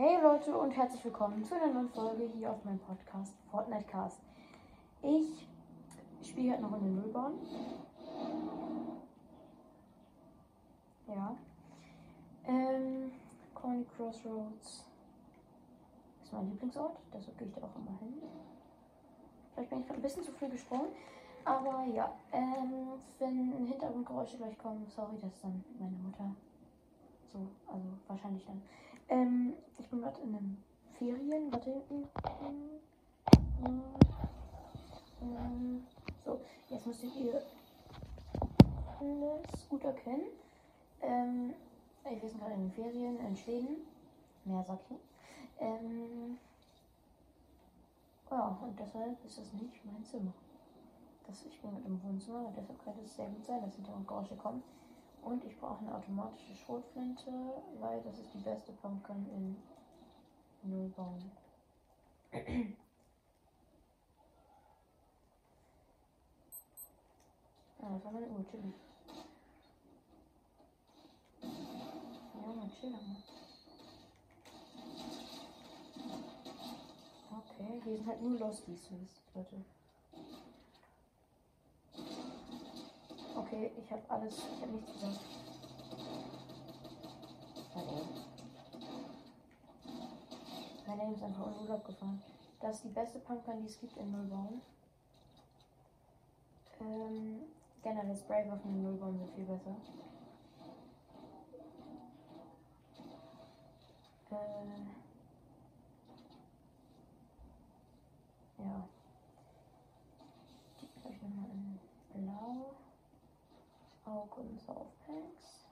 Hey Leute und herzlich willkommen zu einer neuen Folge hier auf meinem Podcast Fortnite Cast. Ich spiele halt noch in den Müllbahn. Ja. Ähm, Coin Crossroads ist mein Lieblingsort, deshalb gehe ich da auch immer hin. Vielleicht bin ich ein bisschen zu früh gesprungen. Aber ja, ähm, wenn Hintergrundgeräusche gleich kommen, sorry, das ist dann meine Mutter. So, also wahrscheinlich dann. Ähm, ich bin gerade in den Ferien. Warte. Ähm, so, jetzt müsstet ihr alles gut erkennen. Ähm, wir sind gerade in den Ferien in Schweden. Mehr sag ich nicht. Ähm, ja, und deshalb ist das nicht mein Zimmer. Das, ich bin mit im Wohnzimmer, deshalb könnte es sehr gut sein, dass Hintergrundgeräusche kommen. Und ich brauche eine automatische Schrotflinte, weil das ist die beste Pumpkin in Nullbaum. ah, das war meine Uhr, chillig. Ja, mal chill. Okay, hier sind halt nur Losties, Leute. Okay, ich habe alles, ich habe nichts gesagt. Mein Name ist einfach in Urlaub gefahren. Das ist die beste Pumpkin, die es gibt in Nullbaum. Ähm, generell Spray auf in Nullbaum sind viel besser. Äh, ja. Die habe ich nochmal in Blau. Augen Softpacks.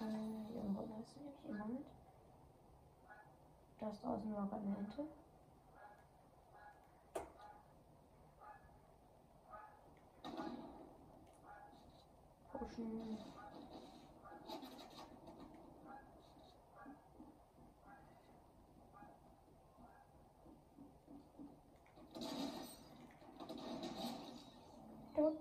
Äh, hier im Runde ist nämlich immer mit. Da ist draußen war gerade eine Ente. Potion. Tot.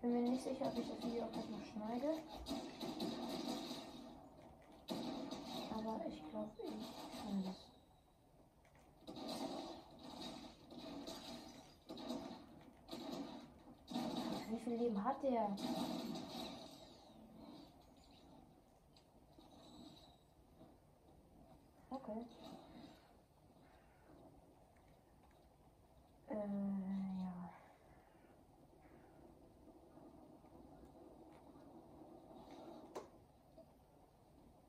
Ich bin mir nicht sicher, ob ich das Video auch noch schneide. Aber ich glaube, ich schneide es. Wie viel Leben hat der? Okay. Äh,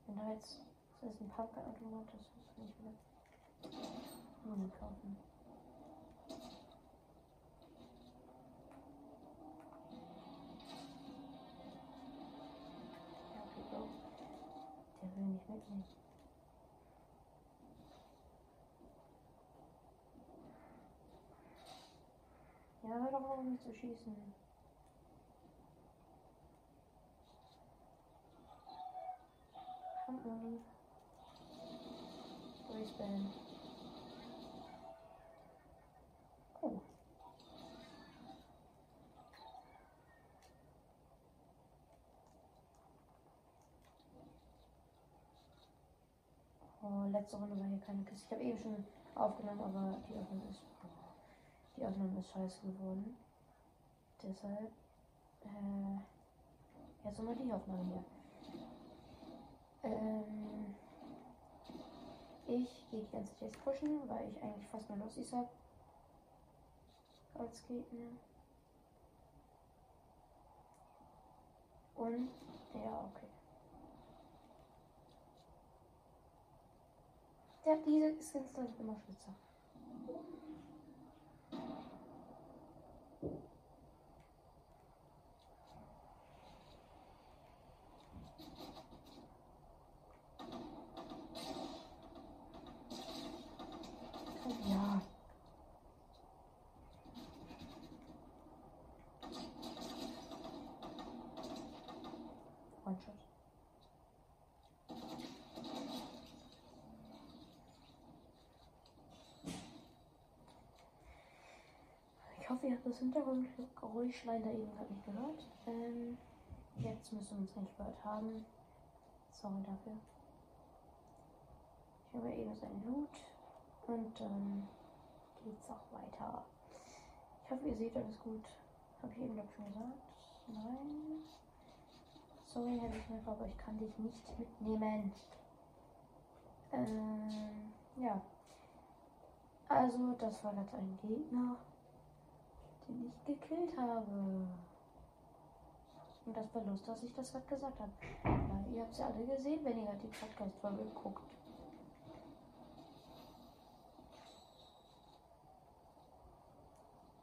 ja. Jetzt, das ist ein Pumpkin-Automat, das ich nicht wieder Muni kaufen. Ja, okay, Bro. Der will nicht mitnehmen. Ja, hör doch auf, mich zu schießen. Oh. Oh, letzte Runde war hier keine Kiste. Ich habe eben schon aufgenommen, aber die Aufnahme ist. Die Aufnahme ist scheiße geworden. Deshalb. Äh, jetzt nochmal die Aufnahme hier. Ähm, ich gehe die ganze Zeit jetzt pushen, weil ich eigentlich fast nur Lossis habe. Als Gegner. Und, ja, okay. Der, diese Skins sind immer spitzer. Ja. One-Shot. Hoffe, ihr habt das Hintergrundgeräuschlein da eben gerade nicht gehört. Ähm, jetzt müssen wir uns nicht gehört haben. Sorry dafür. Ich habe eben sein Loot und dann geht's auch weiter. Ich hoffe, ihr seht alles gut. Habe ich eben, glaube schon gesagt. Nein. Sorry, Herr Wiesner, aber ich kann dich nicht mitnehmen. Ähm, ja. Also, das war gerade ein Gegner, den ich gekillt habe. Und das war Lust, dass ich das gerade gesagt habe. Weil ihr habt es ja alle gesehen, wenn ihr die Podcast-Folge guckt.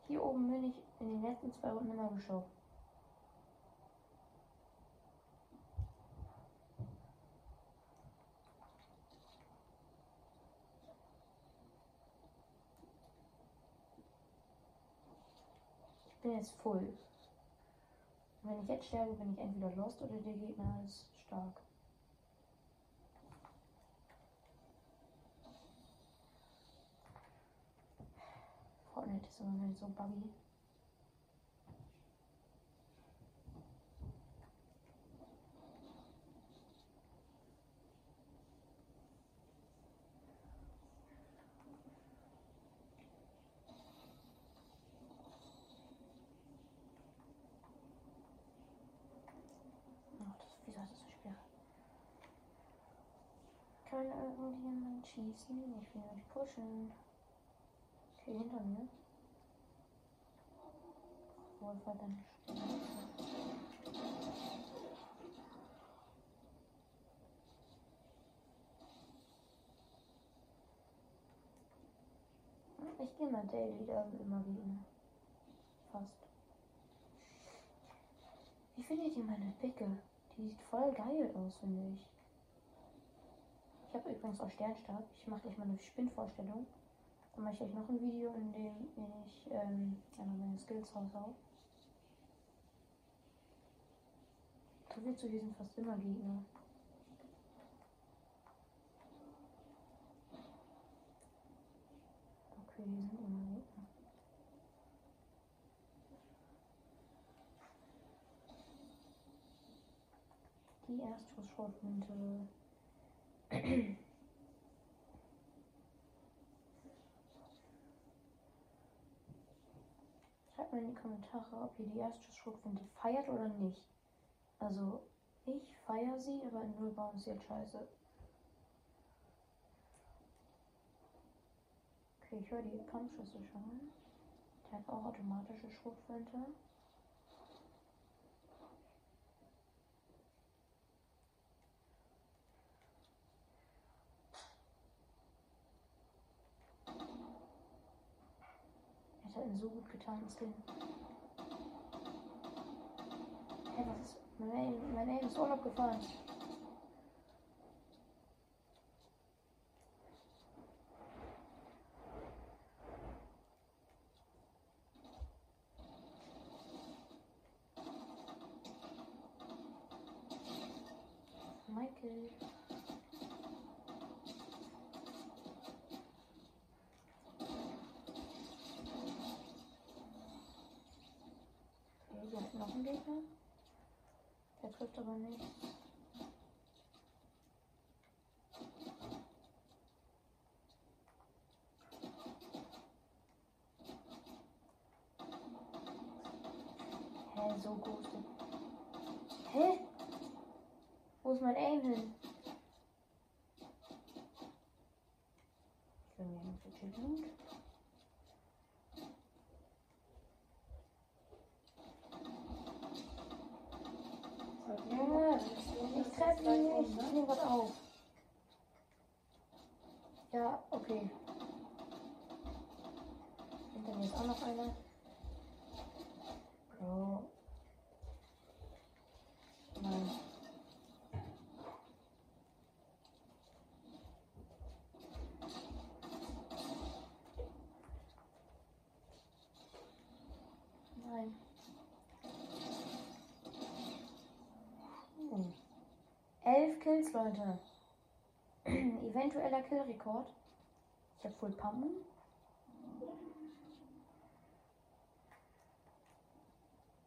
Hier oben bin ich in den letzten zwei Runden immer geschaut. Ich bin jetzt voll. Und wenn ich jetzt sterbe, bin ich entweder lost oder der Gegner ist stark. Fortnite ist immer so buggy. Ach, das, wieso ist das so schwer? Kann irgendjemand schießen? Ich will nicht pushen. Okay, hinter mir. Wohl verdammt. Ich gehe mal Daily da immer wieder. Fast. Wie findet ihr meine Picke? Die sieht voll geil aus, finde ich. Ich habe übrigens auch Sternstab. Ich mache gleich mal eine Spinnvorstellung. Dann mache ich euch noch ein Video, in dem ich ähm, meine Skills raushau. So viel zu diesen fast immer Gegner. Okay, die sind immer Gegner. Die Erstschussschrotflinte. Schreibt mal in die Kommentare, ob ihr die Erstschussschrotflinte feiert oder nicht. Also, ich feiere sie, aber in Nullbaum ist sie halt scheiße. Okay, ich höre die Kampfschüsse schon. Der hat auch automatische Schrotflinte. Er hat einen so gut getarnten Skin. Hey, was ist. Mein Aim ist Urlaub gefahren. Haben noch einen Gegner. Der trifft aber nicht. Hä, so groß. Hä? Wo ist mein Aim hin? Ich will mir nicht so gut. Ja, ich treffe ihn nicht. Ich nehme was auf. Ja, okay. Hinter mir ist auch noch einer. Bro. Nein. Hm. Kills, Leute. Eventueller Killrekord. Ich habe Full Pumpen.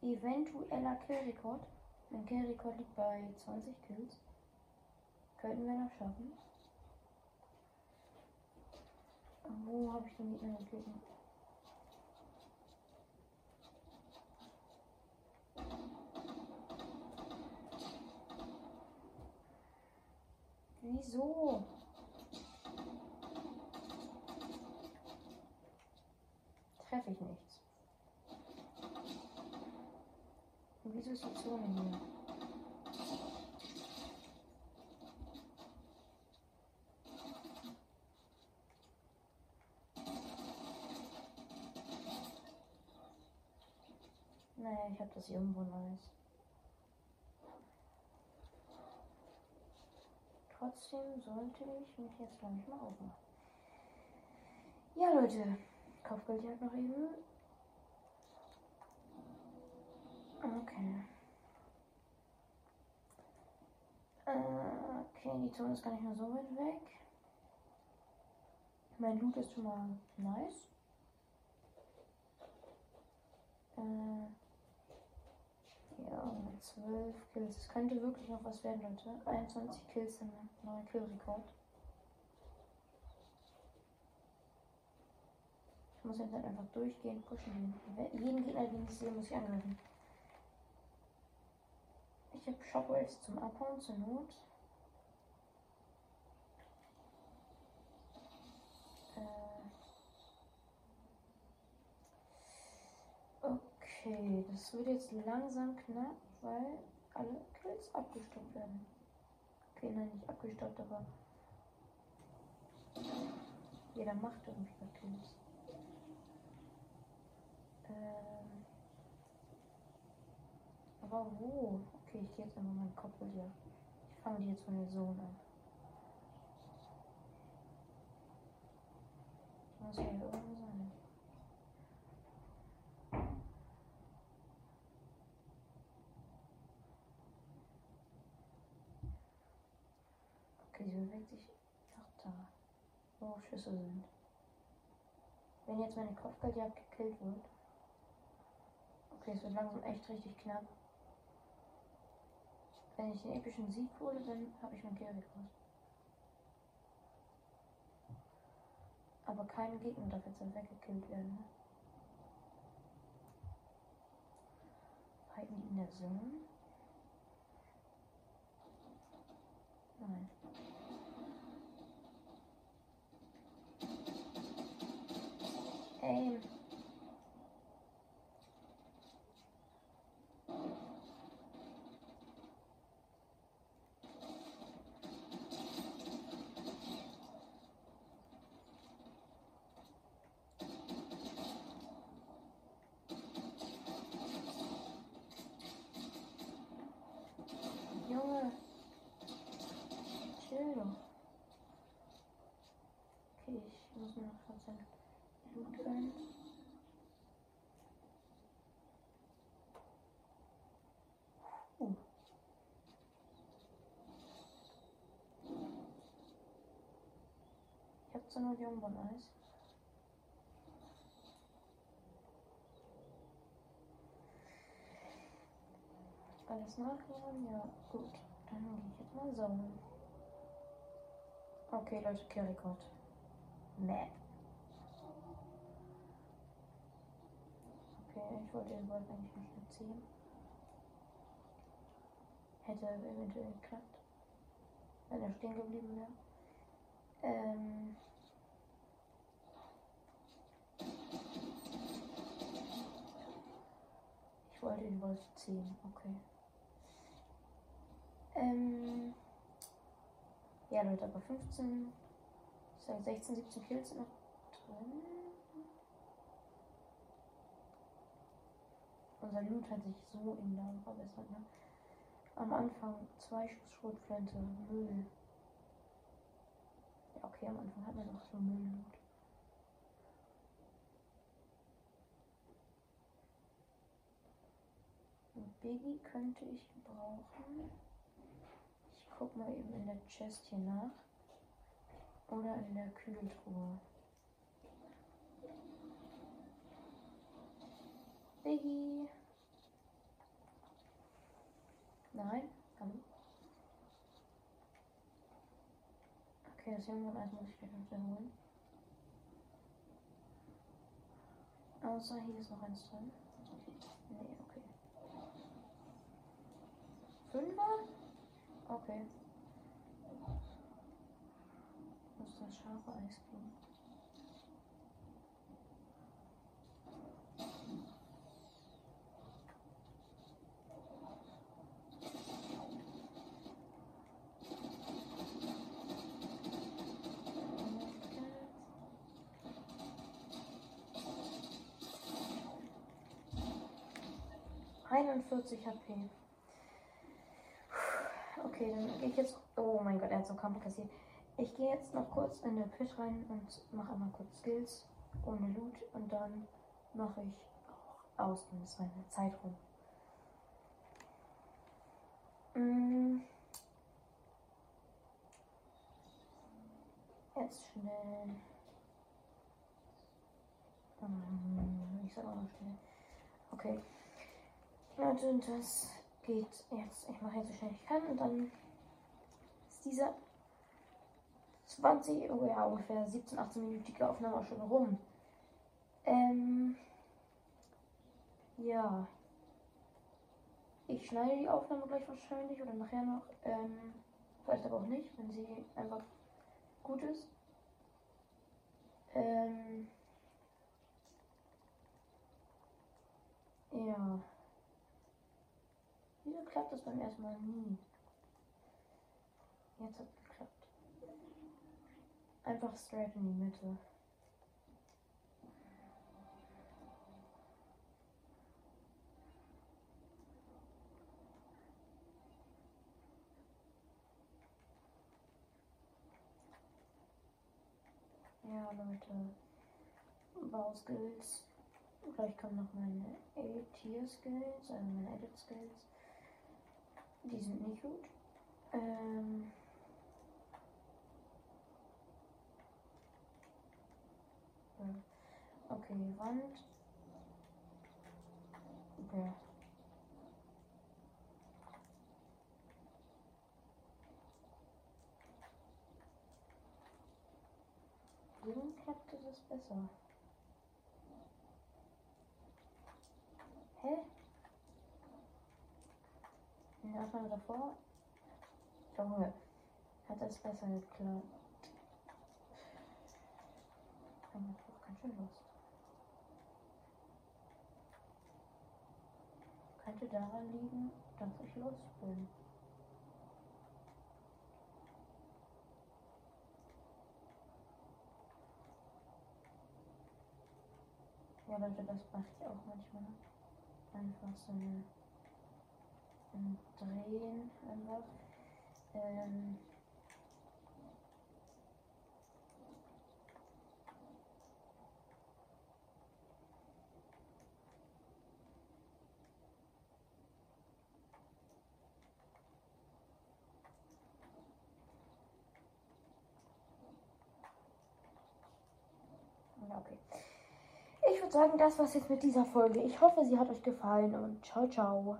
eventueller Killrekord. Mein Killrekord liegt bei 20 Kills. Könnten wir noch schaffen. Wo habe ich den Gegner gekillt? Wieso? Treffe ich nichts. Und wieso ist die Zone hier? Naja, ich habe das irgendwo nice. Trotzdem sollte ich mich jetzt glaube ich mal aufmachen. Ja, Leute. Kopfgeldjagd noch eben. Okay. Äh, okay, die Zone ist gar nicht mehr so weit weg. Mein Loot ist schon mal nice. Äh, ja, 12 Kills. Es könnte wirklich noch was werden, Leute. 21 Kills sind ein neuer Killrekord. Ich muss jetzt halt einfach durchgehend pushen. Jeden Gegner, den ich sehe, muss ich angreifen. Ich habe Shockwaves zum Abhauen zur Not. Äh. Okay, das wird jetzt langsam knapp, weil alle Kills abgestoppt werden. Okay, nein, nicht abgestoppt, aber jeder macht irgendwie Kills. Ähm, aber wo? Okay, ich gehe jetzt einfach meinen Kopf hier. Ich fange die jetzt von der Zone an. Muss hier irgendwo sein. Okay, sie bewegt sich nach da, wo Schüsse sind. Wenn jetzt meine Kopfgeldjagd gekillt wird, Okay, es wird langsam echt richtig knapp. Wenn ich den epischen Sieg hole, dann habe ich meinen Kill-Rekord. Aber keine Gegner darf jetzt weggekillt werden. Halten die in der Zone? Nein. Aim. Junge. Chill doch. Okay, ich muss mir noch kurz ein Blut gönnen. Uh. Ich hab nur die Umbon-Eis. Alles nachladen? Ja, gut. Dann gehe ich jetzt mal so. Okay, Leute, Kirikot. Meh. Okay, ich wollte den Wolf eigentlich nicht mitziehen. Hätte eventuell geklappt. Wenn er stehen geblieben wäre. Ähm. Ich wollte den Wolf ziehen, okay. Ähm, ja, Leute, aber 15, ich sage 16, 17 Kills noch drin. Unser Loot hat sich so enorm verbessert, ne? Am Anfang zwei Schuss Schrotflinte, Müll. Ja, okay, am Anfang hat man noch so Müllloot. Biggie könnte ich brauchen guck mal eben in der Chest hier nach. Oder in der Kühltruhe. Biggie. Nein. Hallo. Okay, das Junge Eis muss ich gleich noch wiederholen. Außer hier ist noch eins drin. Nee, okay. Fünfer? Okay. Muss das scharfe Eis kriegen. Einundvierzig HP. Okay, dann gehe ich jetzt. Oh mein Gott, er hat so Kampf kassiert. Ich gehe jetzt noch kurz in der Pit rein und mache einmal kurz Skills ohne Loot und dann mache ich auch aus, dann ist meine Zeit rum. Mm. Jetzt schnell. Mm, Ich sag noch schnell. Okay. Leute, das geht jetzt. Ich mache jetzt so schnell ich kann und dann ist dieser 20, oh ja, ungefähr 17, 18-minütige Aufnahme auch schon rum. Ähm, ja. Ich schneide die Aufnahme gleich wahrscheinlich oder nachher noch. Ähm, vielleicht aber auch nicht, wenn sie einfach gut ist. Ähm, ja. Wieso klappt das beim ersten Mal nie? Jetzt hat es geklappt. Einfach straight in die Mitte. Ja, Leute. Bauskills. Gleich kommen noch meine A-Tier-Skills, also meine Edit-Skills. Die sind nicht gut. Ähm. ja. Okay, Wand. Ja. Warum klappte das besser? Hä? Aufnahme davor? Junge, hat das besser geklappt. Ich bin auch ganz schön Lust. Könnte daran liegen, dass ich los bin. Ja, Leute, das mache ich auch manchmal. Einfach so eine ein Drehen einfach. Ähm, okay. Ich würde sagen, das war's jetzt mit dieser Folge. Ich hoffe, sie hat euch gefallen und ciao, ciao.